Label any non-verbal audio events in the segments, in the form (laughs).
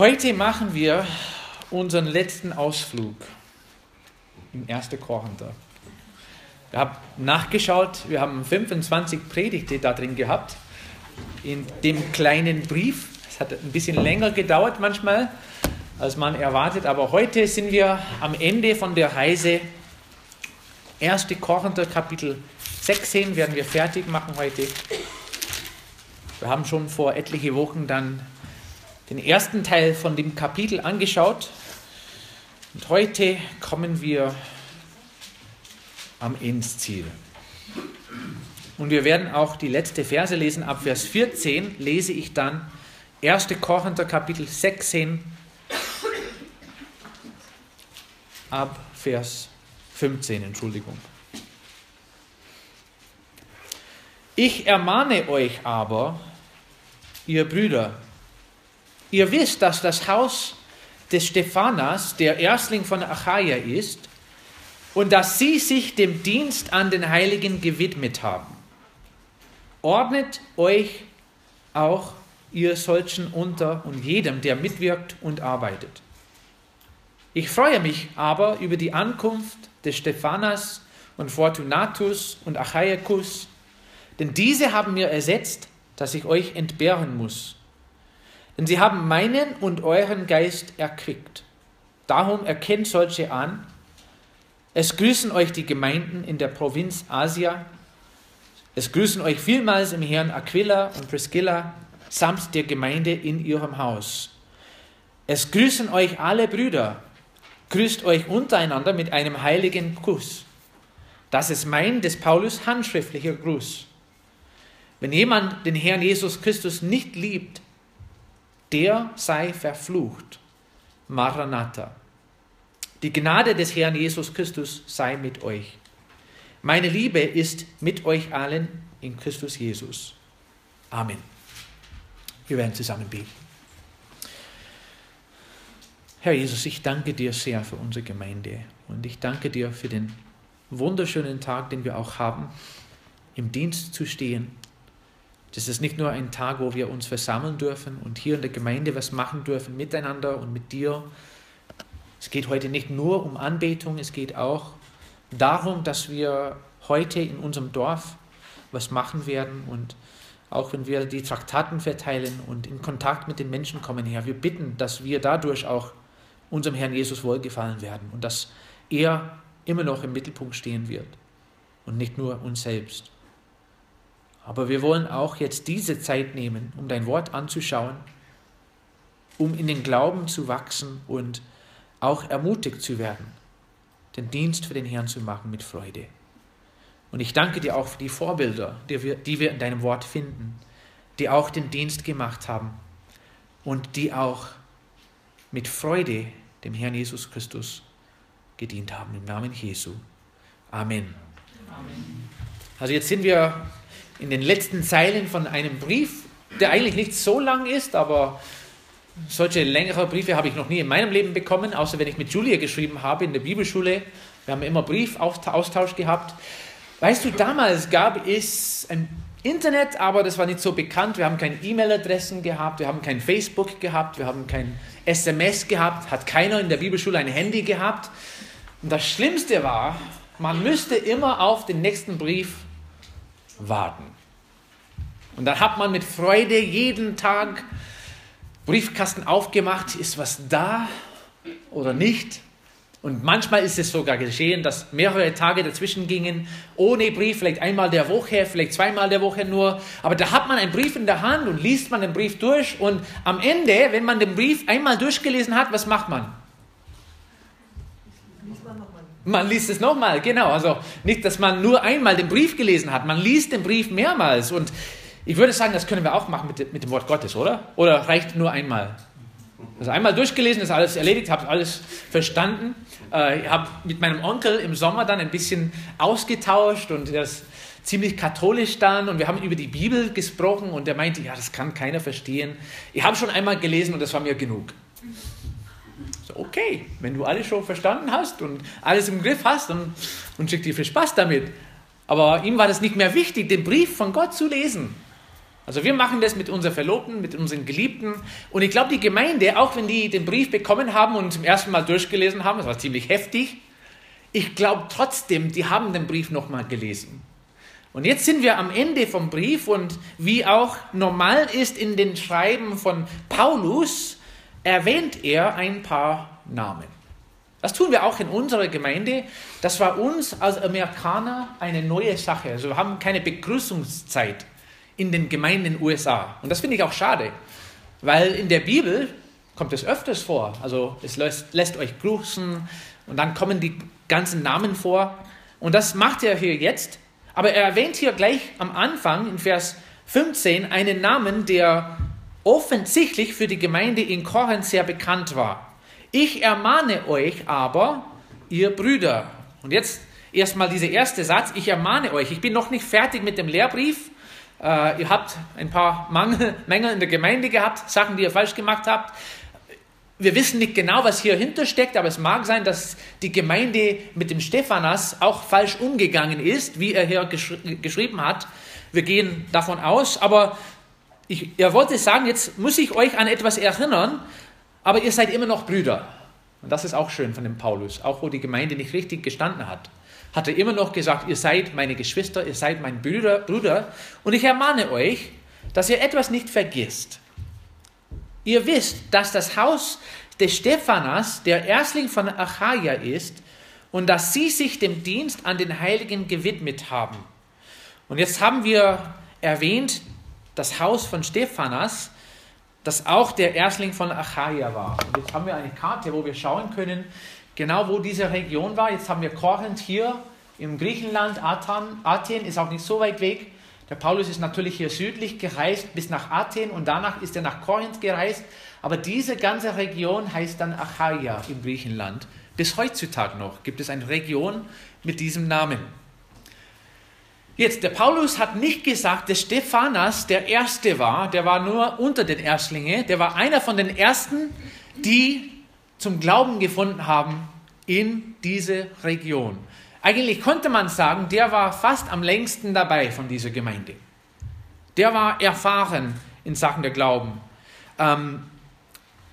Heute machen wir unseren letzten Ausflug im 1. Korinther. Wir haben nachgeschaut, wir haben 25 Predigte da drin gehabt, in dem kleinen Brief. Es hat ein bisschen länger gedauert manchmal, als man erwartet, aber heute sind wir am Ende von der Reise. 1. Korinther Kapitel 16 werden wir fertig machen heute. Wir haben schon vor etliche Wochen dann den ersten Teil von dem Kapitel angeschaut. Und heute kommen wir am Endziel. Und wir werden auch die letzte Verse lesen. Ab Vers 14 lese ich dann 1. Korinther Kapitel 16 ab Vers 15, Entschuldigung. Ich ermahne euch aber, ihr Brüder, Ihr wisst, dass das Haus des Stephanas der Erstling von Achaia ist und dass sie sich dem Dienst an den Heiligen gewidmet haben. Ordnet euch auch ihr solchen unter und jedem, der mitwirkt und arbeitet. Ich freue mich aber über die Ankunft des Stephanas und Fortunatus und Achaikus, denn diese haben mir ersetzt, dass ich euch entbehren muss denn sie haben meinen und euren Geist erquickt. Darum erkennt solche an. Es grüßen euch die Gemeinden in der Provinz Asia. Es grüßen euch vielmals im Herrn Aquila und Priscilla samt der Gemeinde in ihrem Haus. Es grüßen euch alle Brüder. Grüßt euch untereinander mit einem heiligen Kuss. Das ist mein, des Paulus, handschriftlicher Gruß. Wenn jemand den Herrn Jesus Christus nicht liebt, der sei verflucht. Maranatha. Die Gnade des Herrn Jesus Christus sei mit euch. Meine Liebe ist mit euch allen in Christus Jesus. Amen. Wir werden zusammen beten. Herr Jesus, ich danke dir sehr für unsere Gemeinde und ich danke dir für den wunderschönen Tag, den wir auch haben, im Dienst zu stehen das ist nicht nur ein Tag, wo wir uns versammeln dürfen und hier in der Gemeinde was machen dürfen miteinander und mit dir. Es geht heute nicht nur um Anbetung, es geht auch darum, dass wir heute in unserem Dorf was machen werden und auch wenn wir die Traktaten verteilen und in Kontakt mit den Menschen kommen, Herr, wir bitten, dass wir dadurch auch unserem Herrn Jesus wohlgefallen werden und dass er immer noch im Mittelpunkt stehen wird und nicht nur uns selbst. Aber wir wollen auch jetzt diese Zeit nehmen, um dein Wort anzuschauen, um in den Glauben zu wachsen und auch ermutigt zu werden, den Dienst für den Herrn zu machen mit Freude. Und ich danke dir auch für die Vorbilder, die wir, die wir in deinem Wort finden, die auch den Dienst gemacht haben und die auch mit Freude dem Herrn Jesus Christus gedient haben. Im Namen Jesu. Amen. Amen. Also jetzt sind wir in den letzten Zeilen von einem Brief, der eigentlich nicht so lang ist, aber solche längere Briefe habe ich noch nie in meinem Leben bekommen, außer wenn ich mit Julia geschrieben habe in der Bibelschule. Wir haben immer Briefaustausch gehabt. Weißt du, damals gab es ein Internet, aber das war nicht so bekannt. Wir haben keine E-Mail-Adressen gehabt, wir haben kein Facebook gehabt, wir haben kein SMS gehabt, hat keiner in der Bibelschule ein Handy gehabt. Und das Schlimmste war, man müsste immer auf den nächsten Brief warten. Und dann hat man mit Freude jeden Tag Briefkasten aufgemacht, ist was da oder nicht. Und manchmal ist es sogar geschehen, dass mehrere Tage dazwischen gingen, ohne Brief, vielleicht einmal der Woche, vielleicht zweimal der Woche nur. Aber da hat man einen Brief in der Hand und liest man den Brief durch. Und am Ende, wenn man den Brief einmal durchgelesen hat, was macht man? Man liest es nochmal, genau. Also nicht, dass man nur einmal den Brief gelesen hat, man liest den Brief mehrmals. Und ich würde sagen, das können wir auch machen mit, dem Wort Gottes, oder? Oder reicht nur einmal? Also einmal durchgelesen, ist alles erledigt, habe alles verstanden. Äh, ich habe mit meinem Onkel im Sommer dann ein bisschen ausgetauscht und das ziemlich katholisch dann und wir haben über die Bibel gesprochen und er meinte, ja, das kann keiner verstehen. Ich habe schon einmal gelesen und das war mir genug okay, wenn du alles schon verstanden hast und alles im Griff hast, dann wünsche ich dir viel Spaß damit. Aber ihm war das nicht mehr wichtig, den Brief von Gott zu lesen. Also wir machen das mit unseren Verlobten, mit unseren Geliebten. Und ich glaube, die Gemeinde, auch wenn die den Brief bekommen haben und zum ersten Mal durchgelesen haben, das war ziemlich heftig, ich glaube trotzdem, die haben den Brief nochmal gelesen. Und jetzt sind wir am Ende vom Brief und wie auch normal ist in den Schreiben von Paulus, erwähnt er ein paar Namen. Das tun wir auch in unserer Gemeinde. Das war uns als Amerikaner eine neue Sache. Also wir haben keine Begrüßungszeit in den Gemeinden in den USA. Und das finde ich auch schade, weil in der Bibel kommt es öfters vor. Also es lässt, lässt euch grüßen und dann kommen die ganzen Namen vor. Und das macht er hier jetzt. Aber er erwähnt hier gleich am Anfang in Vers 15 einen Namen, der offensichtlich für die Gemeinde in Korinth sehr bekannt war. Ich ermahne euch aber, ihr Brüder. Und jetzt erstmal dieser erste Satz, ich ermahne euch. Ich bin noch nicht fertig mit dem Lehrbrief. Äh, ihr habt ein paar Mangel, (laughs) Mängel in der Gemeinde gehabt, Sachen, die ihr falsch gemacht habt. Wir wissen nicht genau, was hier hintersteckt, aber es mag sein, dass die Gemeinde mit dem Stephanas auch falsch umgegangen ist, wie er hier gesch geschrieben hat. Wir gehen davon aus, aber ich, er wollte sagen, jetzt muss ich euch an etwas erinnern, aber ihr seid immer noch Brüder. Und das ist auch schön von dem Paulus, auch wo die Gemeinde nicht richtig gestanden hat. Hat er immer noch gesagt, ihr seid meine Geschwister, ihr seid mein Brüder, Bruder. Und ich ermahne euch, dass ihr etwas nicht vergisst. Ihr wisst, dass das Haus des Stephanas der Erstling von Achaia ist und dass sie sich dem Dienst an den Heiligen gewidmet haben. Und jetzt haben wir erwähnt, das Haus von Stephanas, das auch der Erstling von Achaia war. Und jetzt haben wir eine Karte, wo wir schauen können, genau wo diese Region war. Jetzt haben wir Korinth hier im Griechenland, Athen, Athen ist auch nicht so weit weg. Der Paulus ist natürlich hier südlich gereist bis nach Athen und danach ist er nach Korinth gereist. Aber diese ganze Region heißt dann Achaia im Griechenland. Bis heutzutage noch gibt es eine Region mit diesem Namen. Jetzt, der Paulus hat nicht gesagt, dass Stephanas der Erste war, der war nur unter den Erstlingen, der war einer von den Ersten, die zum Glauben gefunden haben in diese Region. Eigentlich konnte man sagen, der war fast am längsten dabei von dieser Gemeinde. Der war erfahren in Sachen der Glauben. Ähm,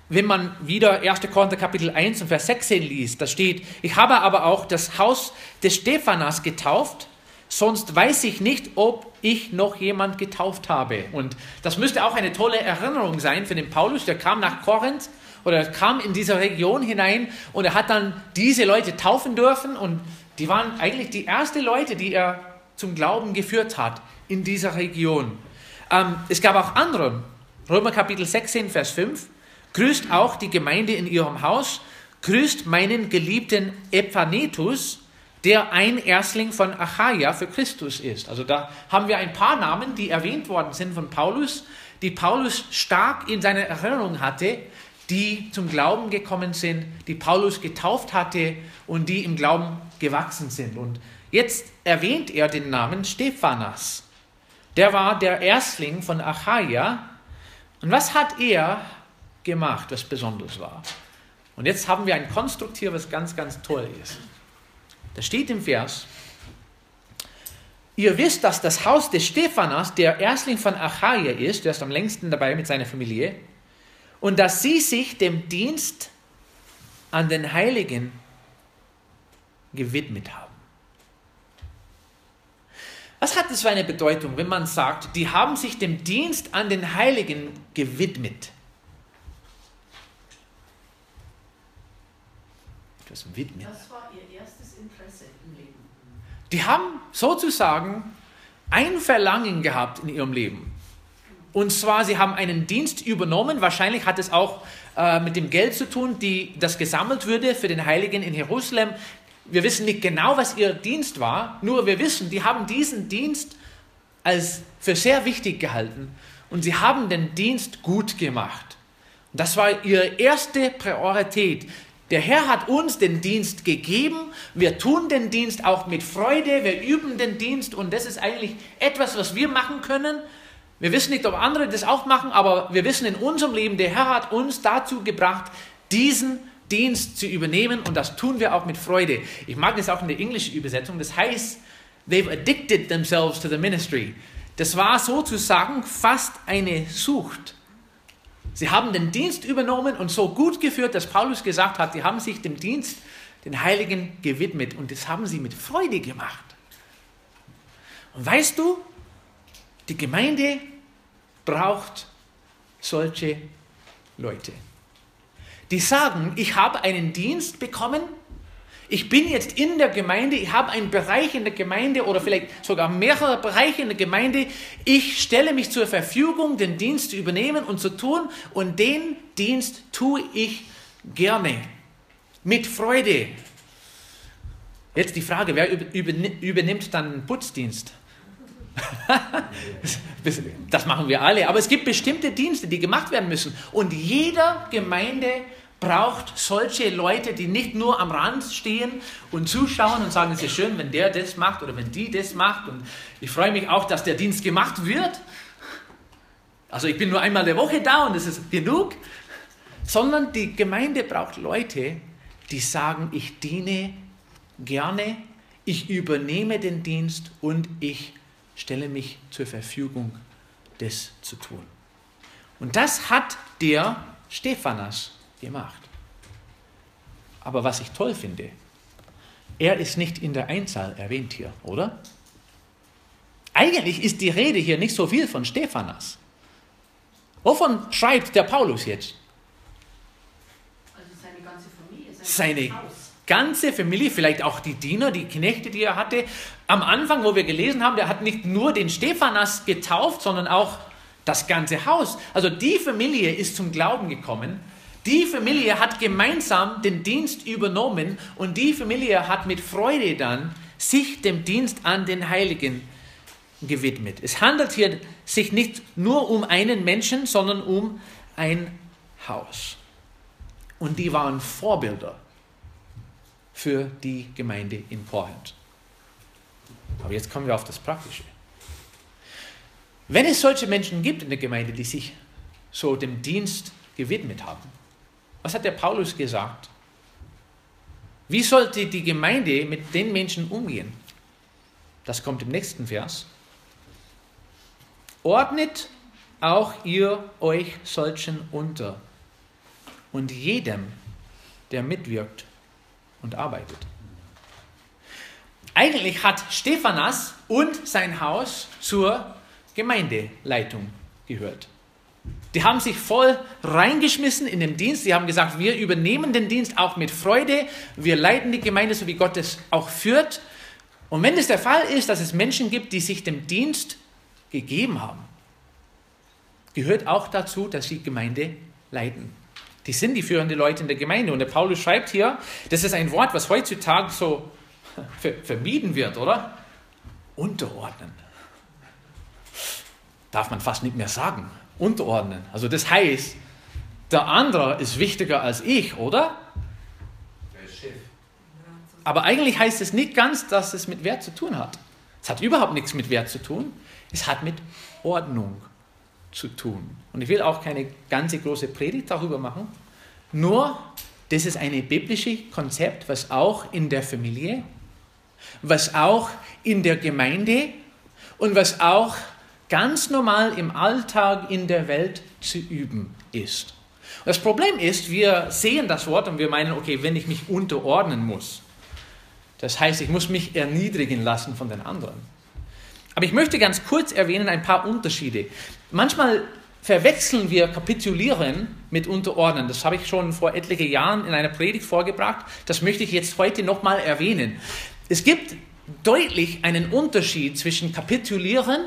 wenn man wieder 1. Korinther Kapitel 1 und Vers 16 liest, da steht, ich habe aber auch das Haus des Stephanas getauft, sonst weiß ich nicht, ob ich noch jemand getauft habe. Und das müsste auch eine tolle Erinnerung sein für den Paulus, der kam nach Korinth oder kam in diese Region hinein und er hat dann diese Leute taufen dürfen und die waren eigentlich die ersten Leute, die er zum Glauben geführt hat in dieser Region. Ähm, es gab auch andere. Römer Kapitel 16, Vers 5. Grüßt auch die Gemeinde in ihrem Haus. Grüßt meinen geliebten Ephanetus, der ein Erstling von Achaia für Christus ist. Also da haben wir ein paar Namen, die erwähnt worden sind von Paulus, die Paulus stark in seiner Erinnerung hatte, die zum Glauben gekommen sind, die Paulus getauft hatte und die im Glauben gewachsen sind. Und jetzt erwähnt er den Namen Stephanas. Der war der Erstling von Achaia. Und was hat er gemacht, was besonders war? Und jetzt haben wir ein Konstruktiv, was ganz, ganz toll ist. Da steht im Vers, ihr wisst, dass das Haus des Stephanas der Erstling von Achaia ist, der ist am längsten dabei mit seiner Familie, und dass sie sich dem Dienst an den Heiligen gewidmet haben. Was hat das für eine Bedeutung, wenn man sagt, die haben sich dem Dienst an den Heiligen gewidmet? Das widmen. Das war ihr erstes Interesse im Leben. Die haben sozusagen ein Verlangen gehabt in ihrem Leben. Und zwar, sie haben einen Dienst übernommen. Wahrscheinlich hat es auch äh, mit dem Geld zu tun, die, das gesammelt würde für den Heiligen in Jerusalem. Wir wissen nicht genau, was ihr Dienst war, nur wir wissen, die haben diesen Dienst als für sehr wichtig gehalten und sie haben den Dienst gut gemacht. Das war ihre erste Priorität. Der Herr hat uns den Dienst gegeben. Wir tun den Dienst auch mit Freude. Wir üben den Dienst und das ist eigentlich etwas, was wir machen können. Wir wissen nicht, ob andere das auch machen, aber wir wissen in unserem Leben, der Herr hat uns dazu gebracht, diesen Dienst zu übernehmen und das tun wir auch mit Freude. Ich mag das auch in der englischen Übersetzung. Das heißt, they've addicted themselves to the ministry. Das war sozusagen fast eine Sucht. Sie haben den Dienst übernommen und so gut geführt, dass Paulus gesagt hat, sie haben sich dem Dienst, den Heiligen gewidmet und das haben sie mit Freude gemacht. Und weißt du, die Gemeinde braucht solche Leute, die sagen, ich habe einen Dienst bekommen, ich bin jetzt in der Gemeinde, ich habe einen Bereich in der Gemeinde oder vielleicht sogar mehrere Bereiche in der Gemeinde. Ich stelle mich zur Verfügung, den Dienst zu übernehmen und zu tun und den Dienst tue ich gerne, mit Freude. Jetzt die Frage, wer übernimmt dann den Putzdienst? (laughs) das machen wir alle, aber es gibt bestimmte Dienste, die gemacht werden müssen und jeder Gemeinde braucht solche Leute, die nicht nur am Rand stehen und zuschauen und sagen, es ist schön, wenn der das macht oder wenn die das macht. Und ich freue mich auch, dass der Dienst gemacht wird. Also ich bin nur einmal der Woche da und das ist genug. Sondern die Gemeinde braucht Leute, die sagen, ich diene gerne, ich übernehme den Dienst und ich stelle mich zur Verfügung, das zu tun. Und das hat der Stephanas gemacht. Aber was ich toll finde, er ist nicht in der Einzahl erwähnt hier, oder? Eigentlich ist die Rede hier nicht so viel von Stephanas. Wovon schreibt der Paulus jetzt? Also seine ganze Familie, sein seine Haus. ganze Familie, vielleicht auch die Diener, die Knechte, die er hatte. Am Anfang, wo wir gelesen haben, der hat nicht nur den Stephanas getauft, sondern auch das ganze Haus. Also die Familie ist zum Glauben gekommen die Familie hat gemeinsam den Dienst übernommen und die Familie hat mit Freude dann sich dem Dienst an den Heiligen gewidmet. Es handelt hier sich nicht nur um einen Menschen, sondern um ein Haus. Und die waren Vorbilder für die Gemeinde in Korinth. Aber jetzt kommen wir auf das Praktische. Wenn es solche Menschen gibt in der Gemeinde, die sich so dem Dienst gewidmet haben, was hat der Paulus gesagt? Wie sollte die Gemeinde mit den Menschen umgehen? Das kommt im nächsten Vers. Ordnet auch ihr euch solchen unter und jedem, der mitwirkt und arbeitet. Eigentlich hat Stephanas und sein Haus zur Gemeindeleitung gehört. Die haben sich voll reingeschmissen in den Dienst. Sie haben gesagt, wir übernehmen den Dienst auch mit Freude. Wir leiten die Gemeinde, so wie Gott es auch führt. Und wenn es der Fall ist, dass es Menschen gibt, die sich dem Dienst gegeben haben, gehört auch dazu, dass sie Gemeinde leiten. Die sind die führenden Leute in der Gemeinde. Und der Paulus schreibt hier, das ist ein Wort, was heutzutage so (laughs) vermieden wird, oder? Unterordnen. Darf man fast nicht mehr sagen unterordnen. Also das heißt, der andere ist wichtiger als ich, oder? Aber eigentlich heißt es nicht ganz, dass es mit Wert zu tun hat. Es hat überhaupt nichts mit Wert zu tun. Es hat mit Ordnung zu tun. Und ich will auch keine ganze große Predigt darüber machen. Nur, das ist ein biblisches Konzept, was auch in der Familie, was auch in der Gemeinde und was auch ganz normal im Alltag in der Welt zu üben ist. Das Problem ist, wir sehen das Wort und wir meinen, okay, wenn ich mich unterordnen muss, das heißt, ich muss mich erniedrigen lassen von den anderen. Aber ich möchte ganz kurz erwähnen ein paar Unterschiede. Manchmal verwechseln wir Kapitulieren mit Unterordnen. Das habe ich schon vor etlichen Jahren in einer Predigt vorgebracht. Das möchte ich jetzt heute nochmal erwähnen. Es gibt deutlich einen Unterschied zwischen Kapitulieren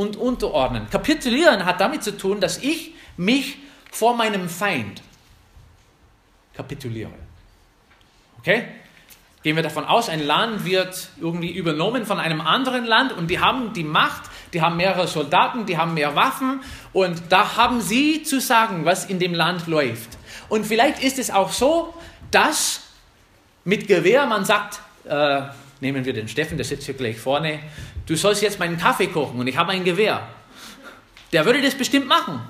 und unterordnen. Kapitulieren hat damit zu tun, dass ich mich vor meinem Feind kapituliere. Okay? Gehen wir davon aus, ein Land wird irgendwie übernommen von einem anderen Land und die haben die Macht, die haben mehrere Soldaten, die haben mehr Waffen und da haben sie zu sagen, was in dem Land läuft. Und vielleicht ist es auch so, dass mit Gewehr man sagt, äh, nehmen wir den Steffen, der sitzt hier gleich vorne, du sollst jetzt meinen Kaffee kochen und ich habe ein Gewehr. Der würde das bestimmt machen,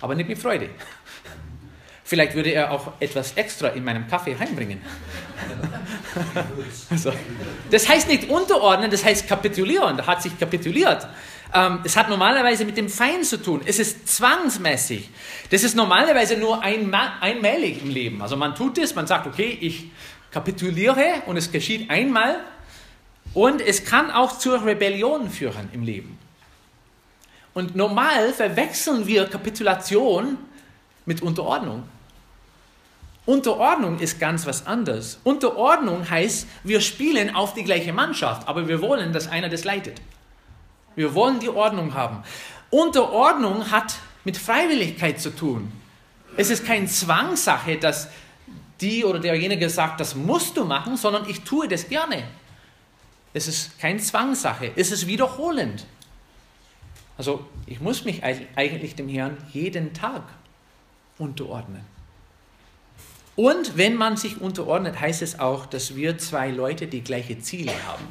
aber nicht mit Freude. Vielleicht würde er auch etwas extra in meinem Kaffee heimbringen. (laughs) also, das heißt nicht unterordnen, das heißt kapitulieren. Da hat sich kapituliert. Ähm, es hat normalerweise mit dem Feind zu tun. Es ist zwangsmäßig. Das ist normalerweise nur einmalig im Leben. Also man tut es, man sagt, okay, ich kapituliere und es geschieht einmal. Und es kann auch zur Rebellion führen im Leben. Und normal verwechseln wir Kapitulation mit Unterordnung. Unterordnung ist ganz was anderes. Unterordnung heißt, wir spielen auf die gleiche Mannschaft, aber wir wollen, dass einer das leitet. Wir wollen die Ordnung haben. Unterordnung hat mit Freiwilligkeit zu tun. Es ist keine Zwangssache, dass die oder derjenige sagt, das musst du machen, sondern ich tue das gerne. Es ist keine Zwangssache, es ist wiederholend. Also ich muss mich eigentlich dem Herrn jeden Tag unterordnen. Und wenn man sich unterordnet, heißt es auch, dass wir zwei Leute die gleiche Ziele haben.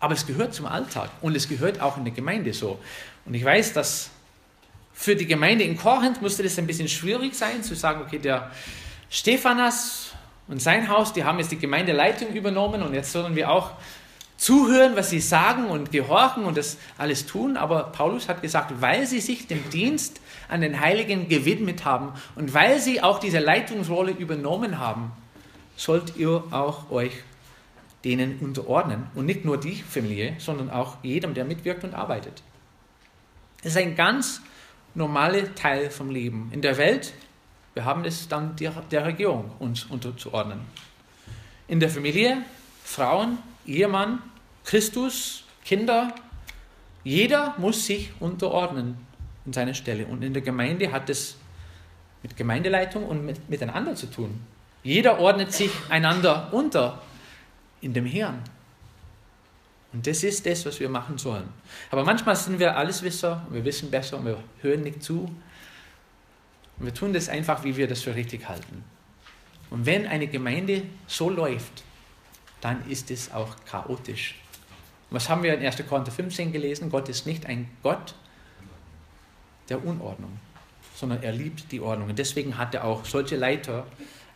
Aber es gehört zum Alltag und es gehört auch in der Gemeinde so. Und ich weiß, dass für die Gemeinde in Korinth musste das ein bisschen schwierig sein, zu sagen, okay, der Stephanas und sein Haus, die haben jetzt die Gemeindeleitung übernommen und jetzt sollen wir auch zuhören, was sie sagen und gehorchen und das alles tun. Aber Paulus hat gesagt, weil sie sich dem Dienst an den Heiligen gewidmet haben und weil sie auch diese Leitungsrolle übernommen haben, sollt ihr auch euch denen unterordnen. Und nicht nur die Familie, sondern auch jedem, der mitwirkt und arbeitet. Das ist ein ganz normaler Teil vom Leben. In der Welt, wir haben es dann der, der Regierung, uns unterzuordnen. In der Familie, Frauen, Ehemann, Christus, Kinder, jeder muss sich unterordnen an seiner Stelle. Und in der Gemeinde hat es mit Gemeindeleitung und mit, miteinander zu tun. Jeder ordnet sich einander unter in dem Herrn. Und das ist das, was wir machen sollen. Aber manchmal sind wir Alleswisser, wir wissen besser und wir hören nicht zu. Und wir tun das einfach, wie wir das für richtig halten. Und wenn eine Gemeinde so läuft, dann ist es auch chaotisch. Was haben wir in 1. Korinther 15 gelesen? Gott ist nicht ein Gott der Unordnung, sondern er liebt die Ordnung. Und deswegen hat er auch solche Leiter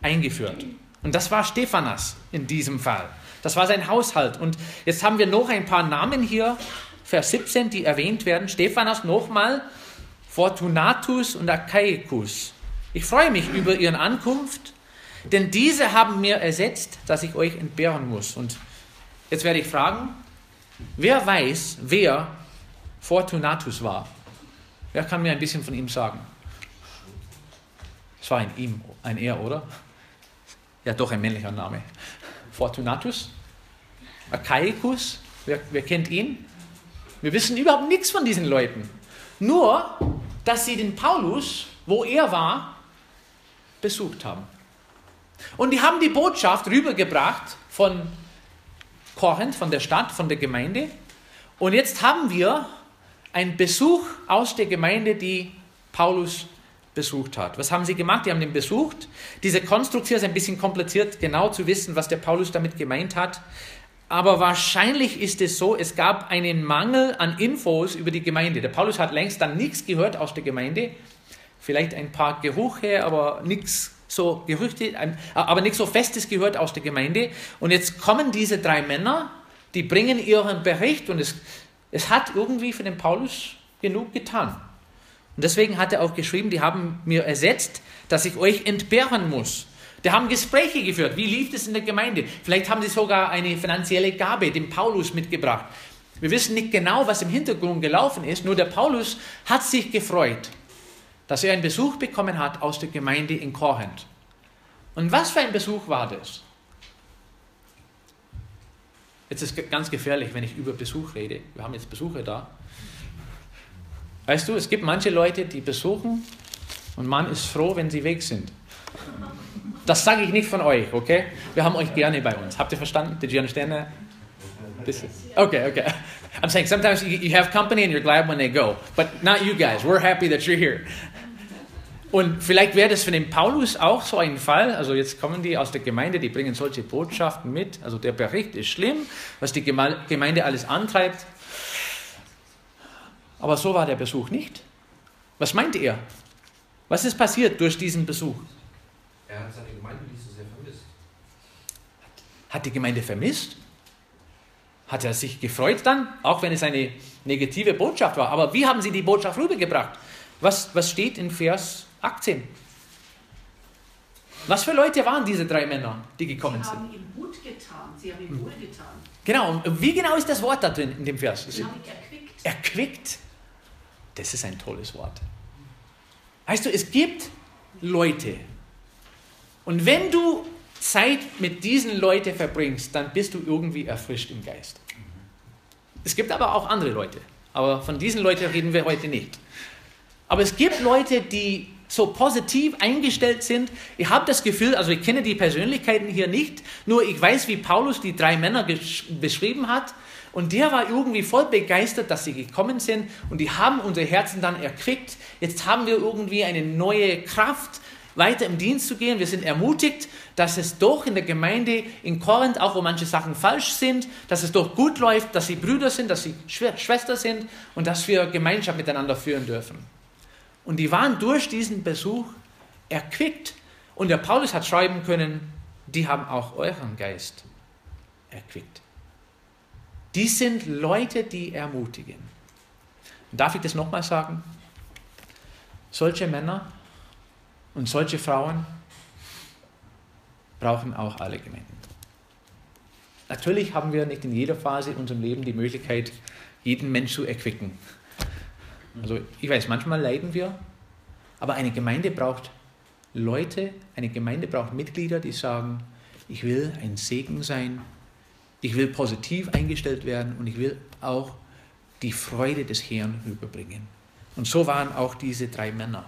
eingeführt. Und das war Stephanas in diesem Fall. Das war sein Haushalt. Und jetzt haben wir noch ein paar Namen hier, Vers 17, die erwähnt werden. Stephanas nochmal, Fortunatus und Achaicus. Ich freue mich über ihre Ankunft, denn diese haben mir ersetzt, dass ich euch entbehren muss. Und jetzt werde ich fragen, Wer weiß, wer Fortunatus war? Wer kann mir ein bisschen von ihm sagen? Es war ein ihm, ein er, oder? Ja, doch ein männlicher Name. Fortunatus? Achaicus? Wer, wer kennt ihn? Wir wissen überhaupt nichts von diesen Leuten. Nur, dass sie den Paulus, wo er war, besucht haben. Und die haben die Botschaft rübergebracht von Korinth, von der Stadt, von der Gemeinde. Und jetzt haben wir einen Besuch aus der Gemeinde, die Paulus besucht hat. Was haben sie gemacht? Die haben den besucht. Diese Konstruktion ist ein bisschen kompliziert, genau zu wissen, was der Paulus damit gemeint hat. Aber wahrscheinlich ist es so, es gab einen Mangel an Infos über die Gemeinde. Der Paulus hat längst dann nichts gehört aus der Gemeinde. Vielleicht ein paar Gerüche, aber nichts so Gerüchte, aber nichts so Festes gehört aus der Gemeinde. Und jetzt kommen diese drei Männer, die bringen ihren Bericht und es, es hat irgendwie für den Paulus genug getan. Und deswegen hat er auch geschrieben, die haben mir ersetzt, dass ich euch entbehren muss. Die haben Gespräche geführt. Wie lief es in der Gemeinde? Vielleicht haben sie sogar eine finanzielle Gabe dem Paulus mitgebracht. Wir wissen nicht genau, was im Hintergrund gelaufen ist, nur der Paulus hat sich gefreut dass er einen Besuch bekommen hat aus der Gemeinde in Korinth. Und was für ein Besuch war das? Jetzt ist es ganz gefährlich, wenn ich über Besuch rede. Wir haben jetzt Besucher da. Weißt du, es gibt manche Leute, die besuchen und man ist froh, wenn sie weg sind. Das sage ich nicht von euch, okay? Wir haben euch gerne bei uns. Habt ihr verstanden? Did you understand that? Okay, okay. I'm saying sometimes you have company and you're glad when they go, but not you guys. We're happy that you're here. Und vielleicht wäre das für den Paulus auch so ein Fall. Also jetzt kommen die aus der Gemeinde, die bringen solche Botschaften mit. Also der Bericht ist schlimm, was die Gemeinde alles antreibt. Aber so war der Besuch nicht. Was meint ihr? Was ist passiert durch diesen Besuch? Er hat seine Gemeinde nicht so sehr vermisst. Hat die Gemeinde vermisst? Hat er sich gefreut dann, auch wenn es eine negative Botschaft war? Aber wie haben sie die Botschaft rübergebracht? Was, was steht in Vers 18? Was für Leute waren diese drei Männer, die gekommen Sie sind? haben ihm gut getan, sie haben ihm wohlgetan. Genau, und wie genau ist das Wort da drin in dem Vers? Sie haben ihn erquickt. Erquickt. Das ist ein tolles Wort. Weißt du, es gibt Leute. Und wenn du Zeit mit diesen Leuten verbringst, dann bist du irgendwie erfrischt im Geist. Es gibt aber auch andere Leute. Aber von diesen Leuten reden wir heute nicht. Aber es gibt Leute, die so positiv eingestellt sind. Ich habe das Gefühl, also ich kenne die Persönlichkeiten hier nicht, nur ich weiß, wie Paulus die drei Männer beschrieben hat. Und der war irgendwie voll begeistert, dass sie gekommen sind und die haben unsere Herzen dann erquickt. Jetzt haben wir irgendwie eine neue Kraft, weiter im Dienst zu gehen. Wir sind ermutigt, dass es doch in der Gemeinde in Korinth, auch wo manche Sachen falsch sind, dass es doch gut läuft, dass sie Brüder sind, dass sie Schw- Schwester sind und dass wir Gemeinschaft miteinander führen dürfen. Und die waren durch diesen Besuch erquickt. Und der Paulus hat schreiben können, die haben auch euren Geist erquickt. Die sind Leute, die ermutigen. Und darf ich das nochmal sagen? Solche Männer und solche Frauen brauchen auch alle Gemeinden. Natürlich haben wir nicht in jeder Phase in unserem Leben die Möglichkeit, jeden Mensch zu erquicken. Also ich weiß, manchmal leiden wir, aber eine Gemeinde braucht Leute, eine Gemeinde braucht Mitglieder, die sagen, ich will ein Segen sein, ich will positiv eingestellt werden und ich will auch die Freude des Herrn rüberbringen. Und so waren auch diese drei Männer.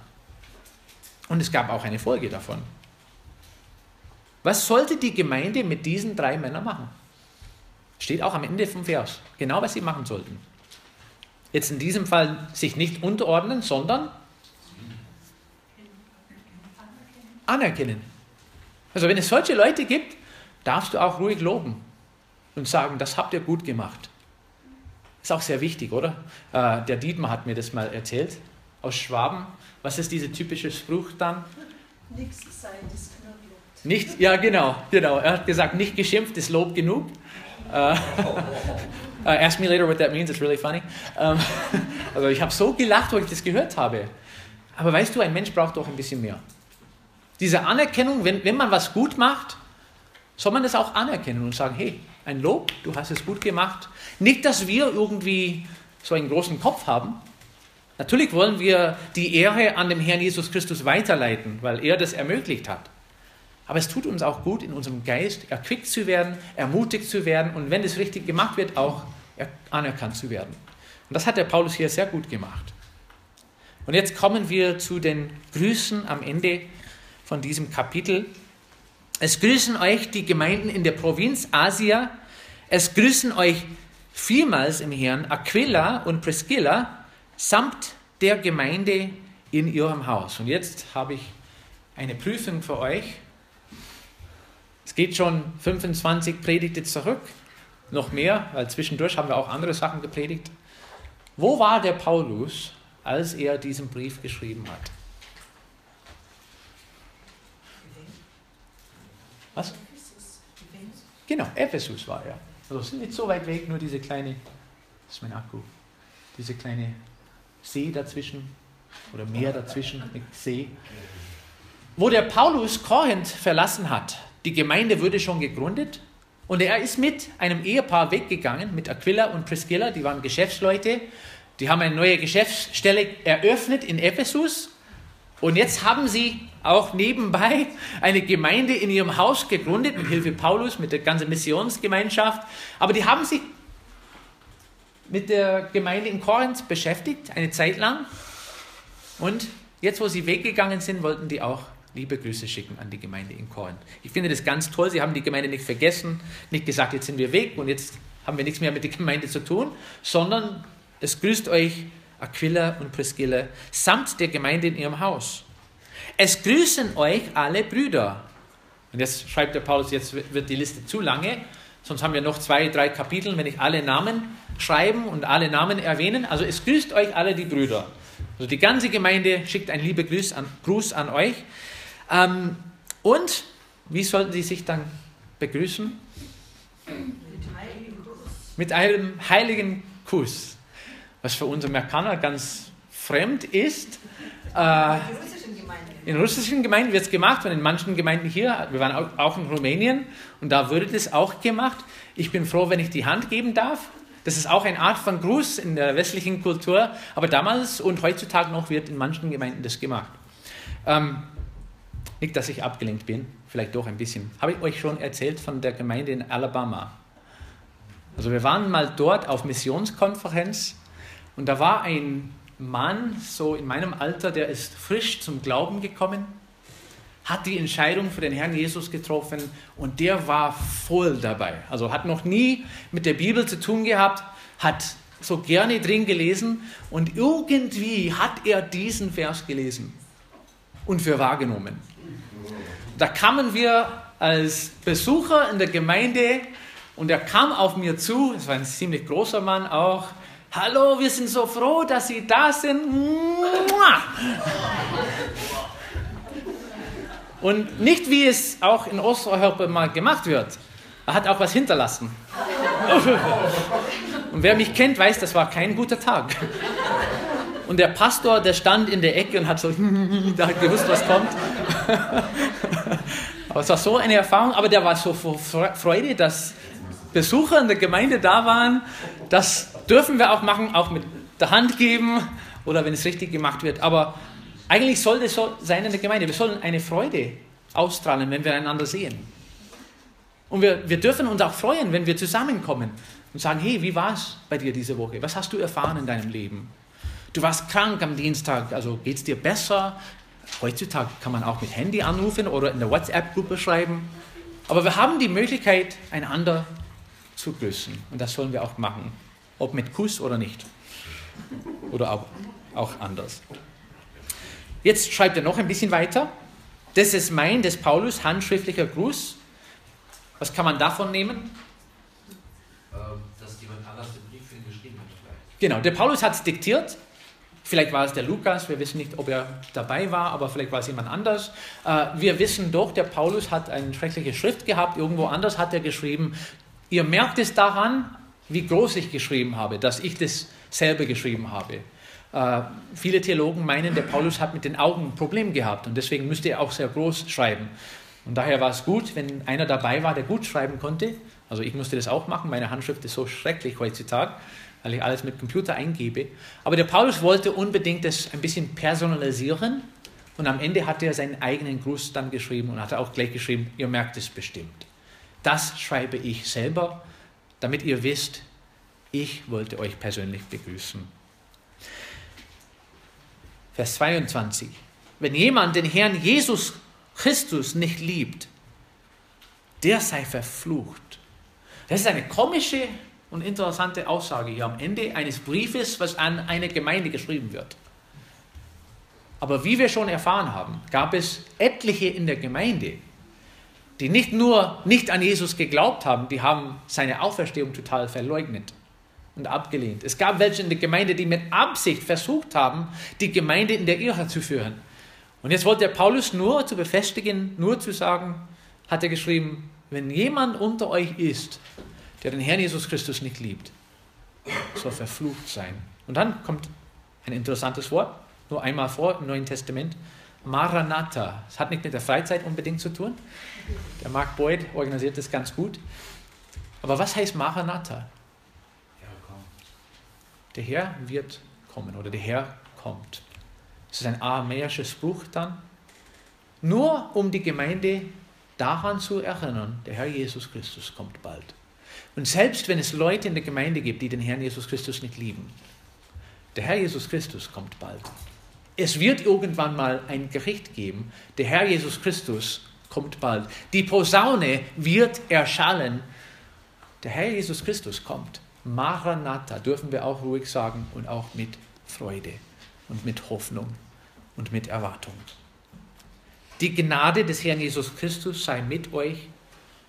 Und es gab auch eine Folge davon. Was sollte die Gemeinde mit diesen drei Männern machen? Steht auch am Ende vom Vers. Genau, was sie machen sollten. Jetzt in diesem Fall sich nicht unterordnen, sondern anerkennen. Also wenn es solche Leute gibt, darfst du auch ruhig loben und sagen, das habt ihr gut gemacht. Ist auch sehr wichtig, oder? Äh, der Dietmar hat mir das mal erzählt aus Schwaben. Was ist dieser typische Spruch dann? Nichts sei des Knirplobt. Nicht, ja genau, genau. Er hat gesagt, nicht geschimpft ist Lob genug. Uh, uh, (laughs) ask me later what that means, it's really funny. Um, (laughs) also ich habe so gelacht, wo ich das gehört habe. Aber weißt du, ein Mensch braucht doch ein bisschen mehr. Diese Anerkennung, wenn, wenn man was gut macht, soll man das auch anerkennen und sagen, hey, ein Lob, du hast es gut gemacht. Nicht, dass wir irgendwie so einen großen Kopf haben. Natürlich wollen wir die Ehre an dem Herrn Jesus Christus weiterleiten, weil er das ermöglicht hat. Aber es tut uns auch gut, in unserem Geist erquickt zu werden, ermutigt zu werden und wenn es richtig gemacht wird, auch anerkannt zu werden. Und das hat der Paulus hier sehr gut gemacht. Und jetzt kommen wir zu den Grüßen am Ende von diesem Kapitel. Es grüßen euch die Gemeinden in der Provinz Asia. Es grüßen euch vielmals im Herrn Aquila und Priscilla samt der Gemeinde in ihrem Haus. Und jetzt habe ich eine Prüfung für euch. Es geht schon 25 Predigte zurück, noch mehr, weil zwischendurch haben wir auch andere Sachen gepredigt. Wo war der Paulus, als er diesen Brief geschrieben hat? Was? Genau, Ephesus war er. Also sind nicht so weit weg, nur diese kleine, das ist mein Akku, diese kleine See dazwischen oder Meer dazwischen, mit See. Wo der Paulus Korinth verlassen hat, die Gemeinde wurde schon gegründet und er ist mit einem Ehepaar weggegangen, mit Aquila und Priscilla, die waren Geschäftsleute, die haben eine neue Geschäftsstelle eröffnet in Ephesus und jetzt haben sie auch nebenbei eine Gemeinde in ihrem Haus gegründet, mit Hilfe Paulus, mit der ganzen Missionsgemeinschaft. Aber die haben sich mit der Gemeinde in Korinth beschäftigt, eine Zeit lang. Und jetzt, wo sie weggegangen sind, wollten die auch liebe Grüße schicken an die Gemeinde in Korinth. Ich finde das ganz toll. Sie haben die Gemeinde nicht vergessen, nicht gesagt, jetzt sind wir weg und jetzt haben wir nichts mehr mit der Gemeinde zu tun, sondern es grüßt euch Aquila und Priscilla samt der Gemeinde in ihrem Haus. Es grüßen euch alle Brüder. Und jetzt schreibt der Paulus, jetzt wird die Liste zu lange, sonst haben wir noch zwei, drei Kapitel, wenn ich alle Namen schreiben und alle Namen erwähnen. Also es grüßt euch alle die Brüder. Also die ganze Gemeinde schickt einen lieben Gruß an, Gruß an euch. Ähm, und wie sollten sie sich dann begrüßen? Mit einem heiligen Kuss. Was für uns Amerikaner ganz fremd ist. Äh, in russischen Gemeinden wird es gemacht und in manchen Gemeinden hier, wir waren auch in Rumänien und da wurde das auch gemacht. Ich bin froh, wenn ich die Hand geben darf. Das ist auch eine Art von Gruß in der westlichen Kultur, aber damals und heutzutage noch wird in manchen Gemeinden das gemacht. Ähm, nicht, dass ich abgelenkt bin, vielleicht doch ein bisschen. Habe ich euch schon erzählt von der Gemeinde in Alabama? Also wir waren mal dort auf Missionskonferenz und da war ein Mann, so in meinem Alter, der ist frisch zum Glauben gekommen, hat die Entscheidung für den Herrn Jesus getroffen und der war voll dabei. Also hat noch nie mit der Bibel zu tun gehabt, hat so gerne drin gelesen und irgendwie hat er diesen Vers gelesen und für wahrgenommen. Da kamen wir als Besucher in der Gemeinde und er kam auf mir zu, es war ein ziemlich großer Mann auch, Hallo, wir sind so froh, dass Sie da sind. Und nicht wie es auch in Osteuropa mal gemacht wird. Er hat auch was hinterlassen. Und wer mich kennt, weiß, das war kein guter Tag. Und der Pastor, der stand in der Ecke und hat so, (laughs) da hat gewusst, was kommt. Aber es war so eine Erfahrung, aber der war so vor Freude, dass Besucher in der Gemeinde da waren. Das dürfen wir auch machen, auch mit der Hand geben oder wenn es richtig gemacht wird. Aber eigentlich sollte es so sein in der Gemeinde. Wir sollen eine Freude ausstrahlen, wenn wir einander sehen. Und wir, wir dürfen uns auch freuen, wenn wir zusammenkommen und sagen, hey, wie war es bei dir diese Woche? Was hast du erfahren in deinem Leben? Du warst krank am Dienstag, also geht es dir besser? Heutzutage kann man auch mit Handy anrufen oder in der WhatsApp-Gruppe schreiben. Aber wir haben die Möglichkeit, einander zu grüßen. Und das sollen wir auch machen ob mit Kuss oder nicht. Oder auch, auch anders. Jetzt schreibt er noch ein bisschen weiter. Das ist mein, des Paulus, handschriftlicher Gruß. Was kann man davon nehmen? Ähm, dass jemand anders den Brief für ihn geschrieben hat. Vielleicht. Genau, der Paulus hat es diktiert. Vielleicht war es der Lukas, wir wissen nicht, ob er dabei war, aber vielleicht war es jemand anders. Äh, wir wissen doch, der Paulus hat eine schreckliche Schrift gehabt, irgendwo anders hat er geschrieben. Ihr merkt es daran, wie groß ich geschrieben habe, dass ich das selber geschrieben habe. Äh, viele Theologen meinen, der Paulus hat mit den Augen ein Problem gehabt und deswegen müsste er auch sehr groß schreiben. Und daher war es gut, wenn einer dabei war, der gut schreiben konnte. Also ich musste das auch machen, meine Handschrift ist so schrecklich heutzutage, weil ich alles mit Computer eingebe. Aber der Paulus wollte unbedingt das ein bisschen personalisieren und am Ende hat er seinen eigenen Gruß dann geschrieben und hat auch gleich geschrieben, ihr merkt es bestimmt. Das schreibe ich selber damit ihr wisst, ich wollte euch persönlich begrüßen. Vers 22. Wenn jemand den Herrn Jesus Christus nicht liebt, der sei verflucht. Das ist eine komische und interessante Aussage hier am Ende eines Briefes, was an eine Gemeinde geschrieben wird. Aber wie wir schon erfahren haben, gab es etliche in der Gemeinde, die nicht nur nicht an Jesus geglaubt haben, die haben seine Auferstehung total verleugnet und abgelehnt. Es gab welche in der Gemeinde, die mit Absicht versucht haben, die Gemeinde in der Irre zu führen. Und jetzt wollte Paulus nur zu befestigen, nur zu sagen, hat er geschrieben, wenn jemand unter euch ist, der den Herrn Jesus Christus nicht liebt, soll verflucht sein. Und dann kommt ein interessantes Wort, nur einmal vor im Neuen Testament. Maranatha. Das hat nicht mit der Freizeit unbedingt zu tun. Der Mark Boyd organisiert das ganz gut. Aber was heißt Maranatha? Der Herr wird kommen oder der Herr kommt. Das ist ein aramäischer Spruch dann. Nur um die Gemeinde daran zu erinnern, der Herr Jesus Christus kommt bald. Und selbst wenn es Leute in der Gemeinde gibt, die den Herrn Jesus Christus nicht lieben, der Herr Jesus Christus kommt bald. Es wird irgendwann mal ein Gericht geben. Der Herr Jesus Christus kommt bald. Die Posaune wird erschallen. Der Herr Jesus Christus kommt. Maranatha dürfen wir auch ruhig sagen und auch mit Freude und mit Hoffnung und mit Erwartung. Die Gnade des Herrn Jesus Christus sei mit euch.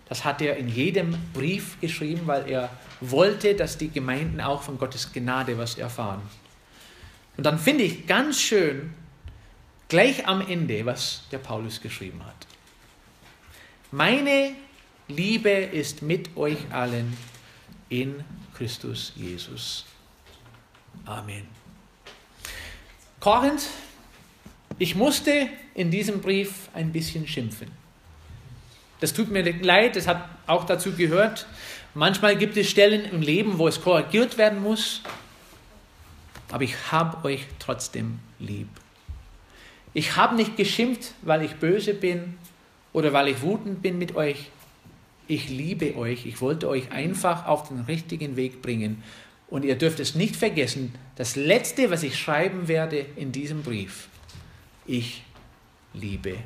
Das hat er in jedem Brief geschrieben, weil er wollte, dass die Gemeinden auch von Gottes Gnade was erfahren. Und dann finde ich ganz schön, gleich am Ende, was der Paulus geschrieben hat. Meine Liebe ist mit euch allen in Christus Jesus. Amen. Korinth, ich musste in diesem Brief ein bisschen schimpfen. Das tut mir leid, das hat auch dazu gehört. Manchmal gibt es Stellen im Leben, wo es korrigiert werden muss, aber ich habe euch trotzdem lieb. Ich habe nicht geschimpft, weil ich böse bin oder weil ich wutend bin mit euch. Ich liebe euch. Ich wollte euch einfach auf den richtigen Weg bringen. Und ihr dürft es nicht vergessen, das Letzte, was ich schreiben werde in diesem Brief, ich liebe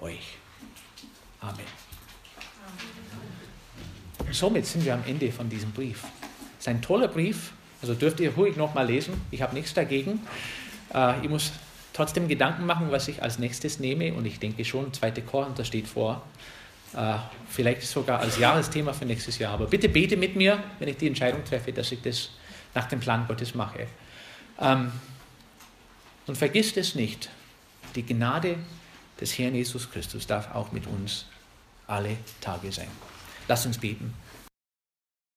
euch. Amen. Und somit sind wir am Ende von diesem Brief. Es ist ein toller Brief, also dürft ihr ruhig nochmal lesen. Ich habe nichts dagegen. Äh, ich muss trotzdem Gedanken machen, was ich als nächstes nehme. Und ich denke schon, zweite Korinther steht vor. Äh, vielleicht sogar als Jahresthema für nächstes Jahr. Aber bitte bete mit mir, wenn ich die Entscheidung treffe, dass ich das nach dem Plan Gottes mache. Ähm, und vergisst es nicht, die Gnade des Herrn Jesus Christus darf auch mit uns alle Tage sein. Lass uns beten.